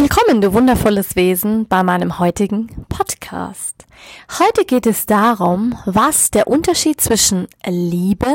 Willkommen, du wundervolles Wesen, bei meinem heutigen Podcast. Heute geht es darum, was der Unterschied zwischen Liebe,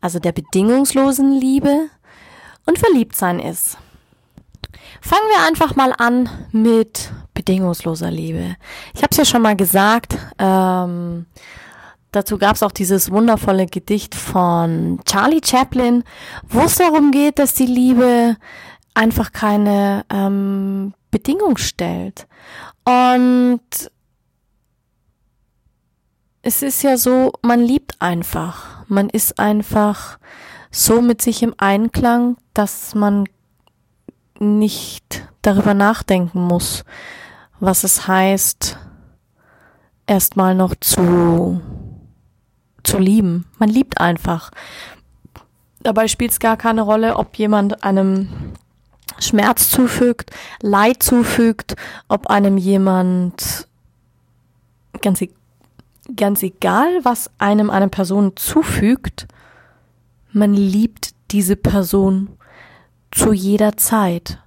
also der bedingungslosen Liebe, und Verliebtsein ist. Fangen wir einfach mal an mit bedingungsloser Liebe. Ich habe es ja schon mal gesagt, ähm, dazu gab es auch dieses wundervolle Gedicht von Charlie Chaplin, wo es darum geht, dass die Liebe einfach keine ähm, Bedingung stellt. Und es ist ja so, man liebt einfach. Man ist einfach so mit sich im Einklang, dass man nicht darüber nachdenken muss, was es heißt, erstmal noch zu, zu lieben. Man liebt einfach. Dabei spielt es gar keine Rolle, ob jemand einem Schmerz zufügt, Leid zufügt, ob einem jemand ganz, e-, ganz egal, was einem eine Person zufügt, man liebt diese Person zu jeder Zeit.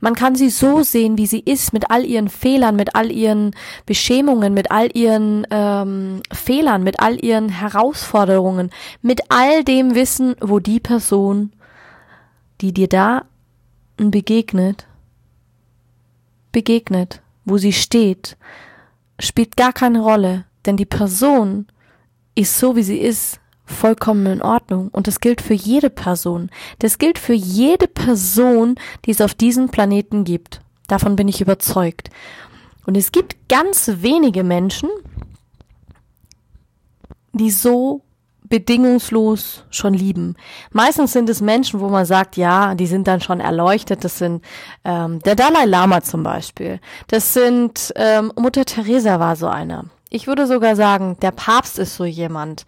Man kann sie so sehen, wie sie ist, mit all ihren Fehlern, mit all ihren Beschämungen, mit all ihren ähm, Fehlern, mit all ihren Herausforderungen, mit all dem Wissen, wo die Person, die dir da begegnet, begegnet, wo sie steht, spielt gar keine Rolle, denn die Person ist so, wie sie ist, vollkommen in Ordnung. Und das gilt für jede Person. Das gilt für jede Person, die es auf diesem Planeten gibt. Davon bin ich überzeugt. Und es gibt ganz wenige Menschen, die so bedingungslos schon lieben. Meistens sind es Menschen, wo man sagt, ja, die sind dann schon erleuchtet. Das sind ähm, der Dalai Lama zum Beispiel. Das sind ähm, Mutter Teresa war so einer. Ich würde sogar sagen, der Papst ist so jemand.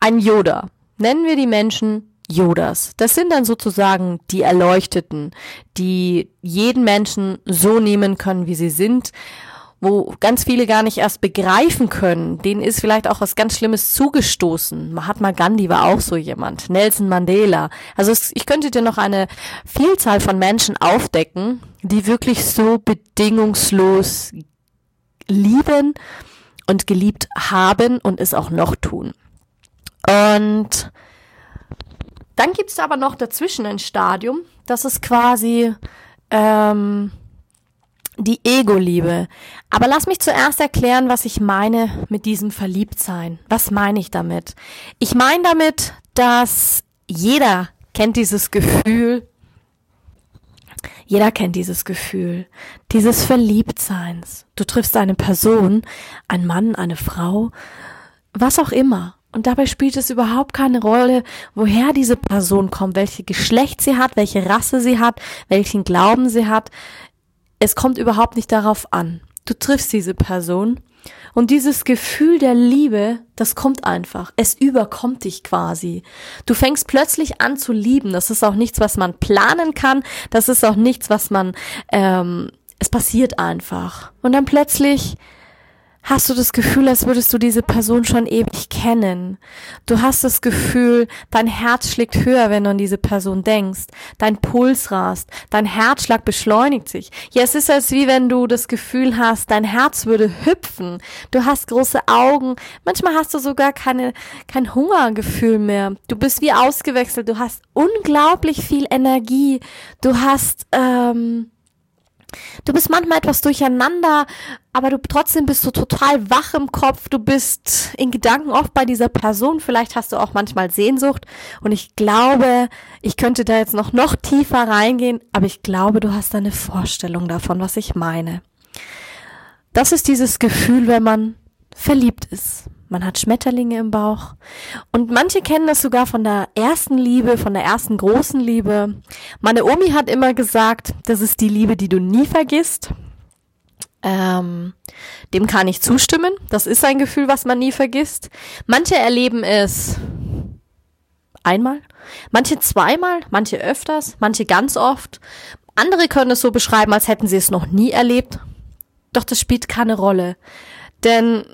Ein Yoda. Nennen wir die Menschen Yodas. Das sind dann sozusagen die Erleuchteten, die jeden Menschen so nehmen können, wie sie sind wo ganz viele gar nicht erst begreifen können, denen ist vielleicht auch was ganz Schlimmes zugestoßen. Mahatma Gandhi war auch so jemand, Nelson Mandela. Also es, ich könnte dir noch eine Vielzahl von Menschen aufdecken, die wirklich so bedingungslos lieben und geliebt haben und es auch noch tun. Und dann gibt's aber noch dazwischen ein Stadium, das ist quasi ähm, die Ego-Liebe. Aber lass mich zuerst erklären, was ich meine mit diesem Verliebtsein. Was meine ich damit? Ich meine damit, dass jeder kennt dieses Gefühl, jeder kennt dieses Gefühl, dieses Verliebtseins. Du triffst eine Person, ein Mann, eine Frau, was auch immer. Und dabei spielt es überhaupt keine Rolle, woher diese Person kommt, welche Geschlecht sie hat, welche Rasse sie hat, welchen Glauben sie hat es kommt überhaupt nicht darauf an. Du triffst diese Person und dieses Gefühl der Liebe, das kommt einfach. Es überkommt dich quasi. Du fängst plötzlich an zu lieben. Das ist auch nichts, was man planen kann. Das ist auch nichts, was man, ähm, es passiert einfach. Und dann plötzlich hast du das Gefühl, als würdest du diese Person schon ewig kennen. Du hast das Gefühl, dein Herz schlägt höher, wenn du an diese Person denkst. Dein Puls rast, dein Herzschlag beschleunigt sich. Ja, es ist als wie wenn du das Gefühl hast, dein Herz würde hüpfen. Du hast große Augen. Manchmal hast du sogar keine, kein Hungergefühl mehr. Du bist wie ausgewechselt. Du hast unglaublich viel Energie. Du hast, ähm, Du bist manchmal etwas durcheinander, aber du trotzdem bist du total wach im Kopf. Du bist in Gedanken oft bei dieser Person. Vielleicht hast du auch manchmal Sehnsucht. Und ich glaube, ich könnte da jetzt noch, noch tiefer reingehen, aber ich glaube, du hast eine Vorstellung davon, was ich meine. Das ist dieses Gefühl, wenn man verliebt ist man hat Schmetterlinge im Bauch. Und manche kennen das sogar von der ersten Liebe, von der ersten großen Liebe. Meine Omi hat immer gesagt, das ist die Liebe, die du nie vergisst. Ähm, dem kann ich zustimmen. Das ist ein Gefühl, was man nie vergisst. Manche erleben es einmal, manche zweimal, manche öfters, manche ganz oft. Andere können es so beschreiben, als hätten sie es noch nie erlebt. Doch das spielt keine Rolle. Denn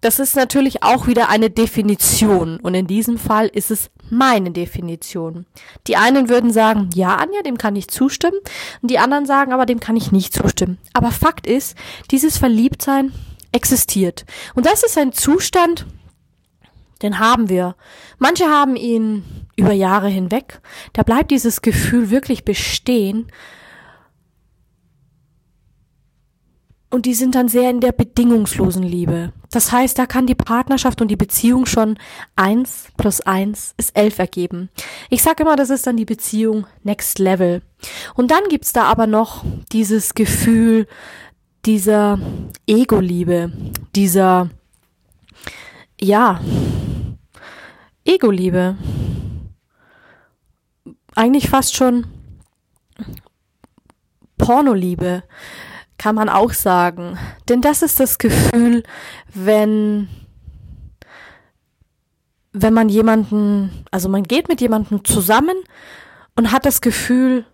das ist natürlich auch wieder eine Definition. Und in diesem Fall ist es meine Definition. Die einen würden sagen, ja, Anja, dem kann ich zustimmen. Und die anderen sagen, aber dem kann ich nicht zustimmen. Aber Fakt ist, dieses Verliebtsein existiert. Und das ist ein Zustand, den haben wir. Manche haben ihn über Jahre hinweg. Da bleibt dieses Gefühl wirklich bestehen. Und die sind dann sehr in der bedingungslosen Liebe. Das heißt, da kann die Partnerschaft und die Beziehung schon eins plus eins ist elf ergeben. Ich sage immer, das ist dann die Beziehung Next Level. Und dann gibt's da aber noch dieses Gefühl dieser Ego-Liebe, dieser, ja, Ego-Liebe. Eigentlich fast schon Pornoliebe kann man auch sagen. Denn das ist das Gefühl, wenn, wenn man jemanden, also man geht mit jemandem zusammen und hat das Gefühl,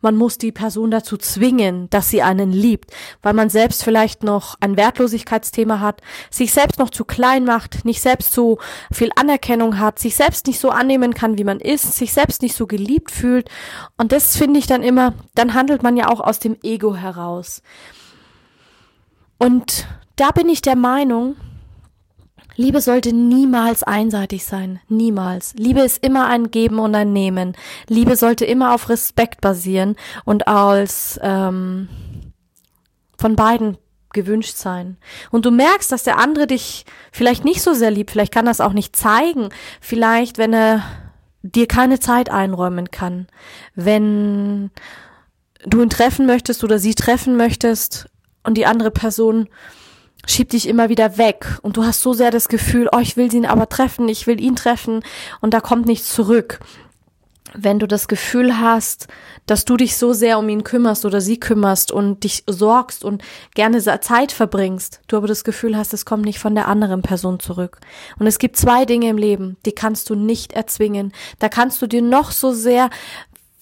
man muss die Person dazu zwingen, dass sie einen liebt, weil man selbst vielleicht noch ein Wertlosigkeitsthema hat, sich selbst noch zu klein macht, nicht selbst so viel Anerkennung hat, sich selbst nicht so annehmen kann, wie man ist, sich selbst nicht so geliebt fühlt. Und das finde ich dann immer, dann handelt man ja auch aus dem Ego heraus. Und da bin ich der Meinung, Liebe sollte niemals einseitig sein. Niemals. Liebe ist immer ein Geben und ein Nehmen. Liebe sollte immer auf Respekt basieren und als ähm, von beiden gewünscht sein. Und du merkst, dass der andere dich vielleicht nicht so sehr liebt, vielleicht kann das auch nicht zeigen, vielleicht wenn er dir keine Zeit einräumen kann, wenn du ihn treffen möchtest oder sie treffen möchtest und die andere Person schiebt dich immer wieder weg und du hast so sehr das Gefühl, oh, ich will ihn aber treffen, ich will ihn treffen und da kommt nichts zurück. Wenn du das Gefühl hast, dass du dich so sehr um ihn kümmerst oder sie kümmerst und dich sorgst und gerne Zeit verbringst, du aber das Gefühl hast, es kommt nicht von der anderen Person zurück. Und es gibt zwei Dinge im Leben, die kannst du nicht erzwingen. Da kannst du dir noch so sehr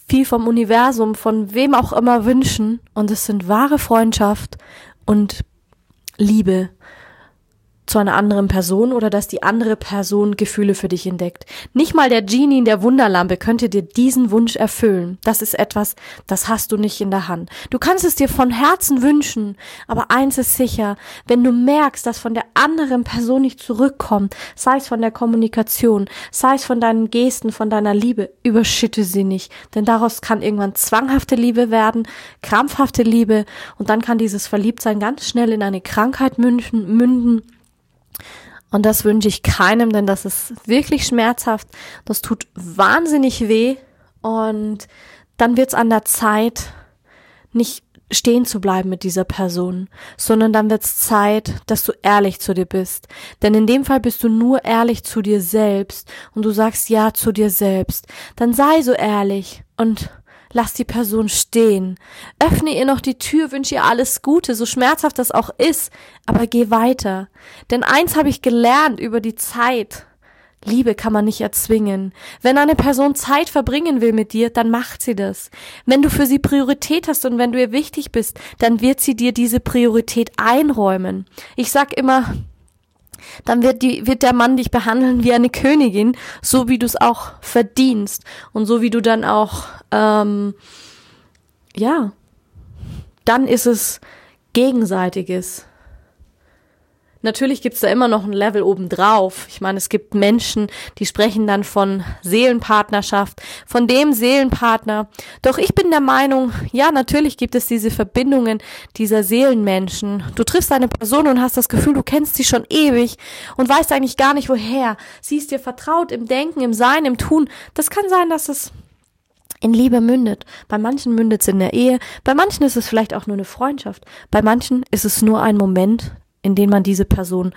viel vom Universum, von wem auch immer wünschen. Und es sind wahre Freundschaft und Liebe zu einer anderen Person oder dass die andere Person Gefühle für dich entdeckt. Nicht mal der Genie in der Wunderlampe könnte dir diesen Wunsch erfüllen. Das ist etwas, das hast du nicht in der Hand. Du kannst es dir von Herzen wünschen, aber eins ist sicher, wenn du merkst, dass von der anderen Person nicht zurückkommt, sei es von der Kommunikation, sei es von deinen Gesten, von deiner Liebe, überschütte sie nicht, denn daraus kann irgendwann zwanghafte Liebe werden, krampfhafte Liebe und dann kann dieses Verliebtsein ganz schnell in eine Krankheit münden, münden und das wünsche ich keinem, denn das ist wirklich schmerzhaft. Das tut wahnsinnig weh. Und dann wird es an der Zeit, nicht stehen zu bleiben mit dieser Person, sondern dann wird es Zeit, dass du ehrlich zu dir bist. Denn in dem Fall bist du nur ehrlich zu dir selbst und du sagst ja zu dir selbst. Dann sei so ehrlich und Lass die Person stehen. Öffne ihr noch die Tür, wünsche ihr alles Gute, so schmerzhaft das auch ist, aber geh weiter. Denn eins habe ich gelernt über die Zeit. Liebe kann man nicht erzwingen. Wenn eine Person Zeit verbringen will mit dir, dann macht sie das. Wenn du für sie Priorität hast und wenn du ihr wichtig bist, dann wird sie dir diese Priorität einräumen. Ich sag immer, dann wird, die, wird der Mann dich behandeln wie eine Königin, so wie du es auch verdienst und so wie du dann auch, ähm, ja, dann ist es gegenseitiges. Natürlich gibt's da immer noch ein Level obendrauf. Ich meine, es gibt Menschen, die sprechen dann von Seelenpartnerschaft, von dem Seelenpartner. Doch ich bin der Meinung, ja, natürlich gibt es diese Verbindungen dieser Seelenmenschen. Du triffst eine Person und hast das Gefühl, du kennst sie schon ewig und weißt eigentlich gar nicht woher. Sie ist dir vertraut im Denken, im Sein, im Tun. Das kann sein, dass es in Liebe mündet. Bei manchen mündet es in der Ehe, bei manchen ist es vielleicht auch nur eine Freundschaft, bei manchen ist es nur ein Moment, in denen man diese Person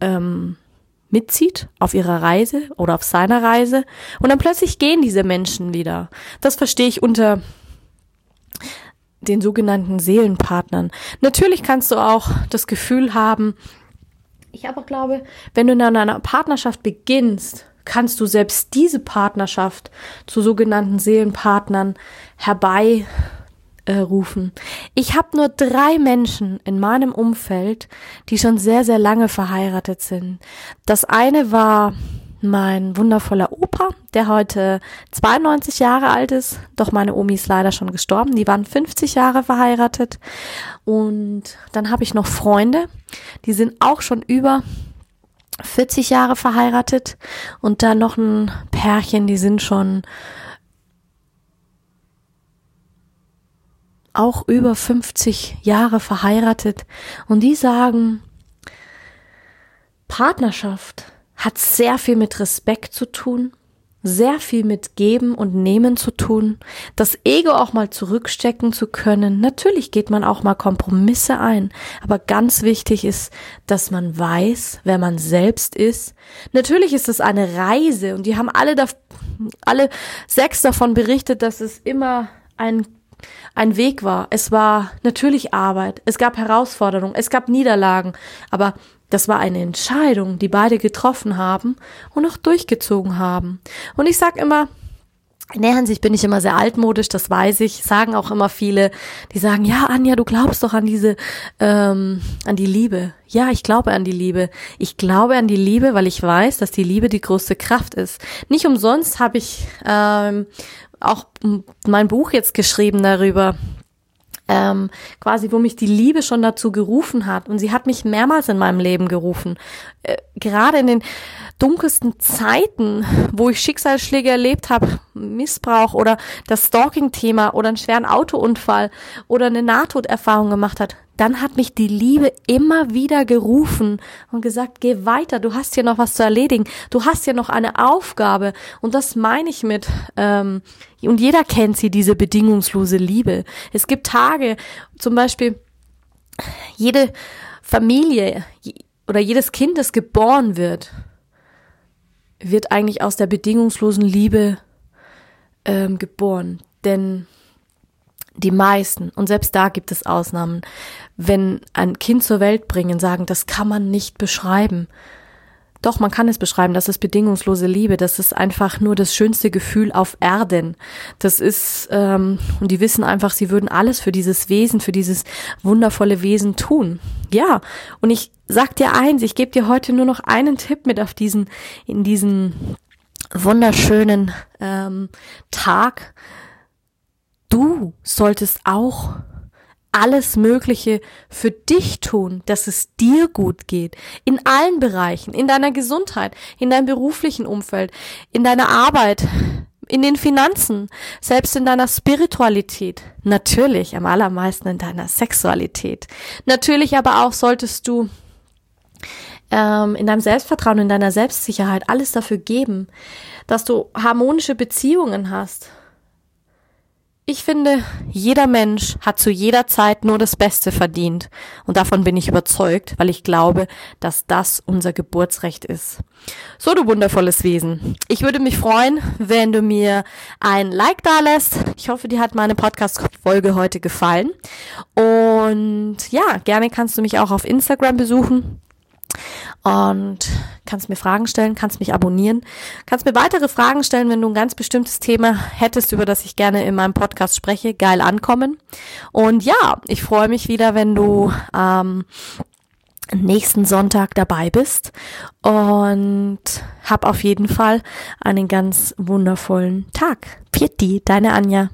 ähm, mitzieht auf ihrer Reise oder auf seiner Reise und dann plötzlich gehen diese Menschen wieder. Das verstehe ich unter den sogenannten Seelenpartnern. Natürlich kannst du auch das Gefühl haben, ich aber glaube, wenn du in einer Partnerschaft beginnst, kannst du selbst diese Partnerschaft zu sogenannten Seelenpartnern herbei äh. Ich habe nur drei Menschen in meinem Umfeld, die schon sehr, sehr lange verheiratet sind. Das eine war mein wundervoller Opa, der heute 92 Jahre alt ist. Doch meine Omi ist leider schon gestorben. Die waren 50 Jahre verheiratet. Und dann habe ich noch Freunde, die sind auch schon über 40 Jahre verheiratet. Und dann noch ein Pärchen, die sind schon auch über 50 Jahre verheiratet und die sagen, Partnerschaft hat sehr viel mit Respekt zu tun, sehr viel mit Geben und Nehmen zu tun, das Ego auch mal zurückstecken zu können. Natürlich geht man auch mal Kompromisse ein, aber ganz wichtig ist, dass man weiß, wer man selbst ist. Natürlich ist es eine Reise und die haben alle, da, alle sechs davon berichtet, dass es immer ein ein Weg war. Es war natürlich Arbeit. Es gab Herausforderungen. Es gab Niederlagen. Aber das war eine Entscheidung, die beide getroffen haben und auch durchgezogen haben. Und ich sag immer, in der Hinsicht bin ich immer sehr altmodisch, das weiß ich. Sagen auch immer viele, die sagen, ja, Anja, du glaubst doch an diese, ähm, an die Liebe. Ja, ich glaube an die Liebe. Ich glaube an die Liebe, weil ich weiß, dass die Liebe die größte Kraft ist. Nicht umsonst habe ich ähm, auch mein Buch jetzt geschrieben darüber, ähm, quasi, wo mich die Liebe schon dazu gerufen hat. Und sie hat mich mehrmals in meinem Leben gerufen. Äh, gerade in den dunkelsten Zeiten, wo ich Schicksalsschläge erlebt habe, Missbrauch oder das Stalking-Thema oder einen schweren Autounfall oder eine Nahtoderfahrung gemacht hat, dann hat mich die Liebe immer wieder gerufen und gesagt, geh weiter, du hast hier noch was zu erledigen, du hast hier noch eine Aufgabe. Und das meine ich mit, ähm, und jeder kennt sie, diese bedingungslose Liebe. Es gibt Tage, zum Beispiel, jede Familie oder jedes Kind, das geboren wird, wird eigentlich aus der bedingungslosen Liebe ähm, geboren. Denn die meisten, und selbst da gibt es Ausnahmen, wenn ein Kind zur Welt bringen, sagen, das kann man nicht beschreiben. Doch, man kann es beschreiben, das ist bedingungslose Liebe, das ist einfach nur das schönste Gefühl auf Erden. Das ist, ähm, und die wissen einfach, sie würden alles für dieses Wesen, für dieses wundervolle Wesen tun. Ja, und ich sag dir eins, ich gebe dir heute nur noch einen Tipp mit auf diesen, in diesen wunderschönen ähm, Tag. Du solltest auch alles Mögliche für dich tun, dass es dir gut geht. In allen Bereichen, in deiner Gesundheit, in deinem beruflichen Umfeld, in deiner Arbeit, in den Finanzen, selbst in deiner Spiritualität. Natürlich am allermeisten in deiner Sexualität. Natürlich aber auch solltest du ähm, in deinem Selbstvertrauen, in deiner Selbstsicherheit alles dafür geben, dass du harmonische Beziehungen hast, ich finde, jeder Mensch hat zu jeder Zeit nur das Beste verdient. Und davon bin ich überzeugt, weil ich glaube, dass das unser Geburtsrecht ist. So, du wundervolles Wesen. Ich würde mich freuen, wenn du mir ein Like da lässt. Ich hoffe, dir hat meine Podcast-Folge heute gefallen. Und ja, gerne kannst du mich auch auf Instagram besuchen und kannst mir Fragen stellen, kannst mich abonnieren, kannst mir weitere Fragen stellen, wenn du ein ganz bestimmtes Thema hättest, über das ich gerne in meinem Podcast spreche, geil ankommen. Und ja, ich freue mich wieder, wenn du ähm, nächsten Sonntag dabei bist und hab auf jeden Fall einen ganz wundervollen Tag. Pieti, deine Anja.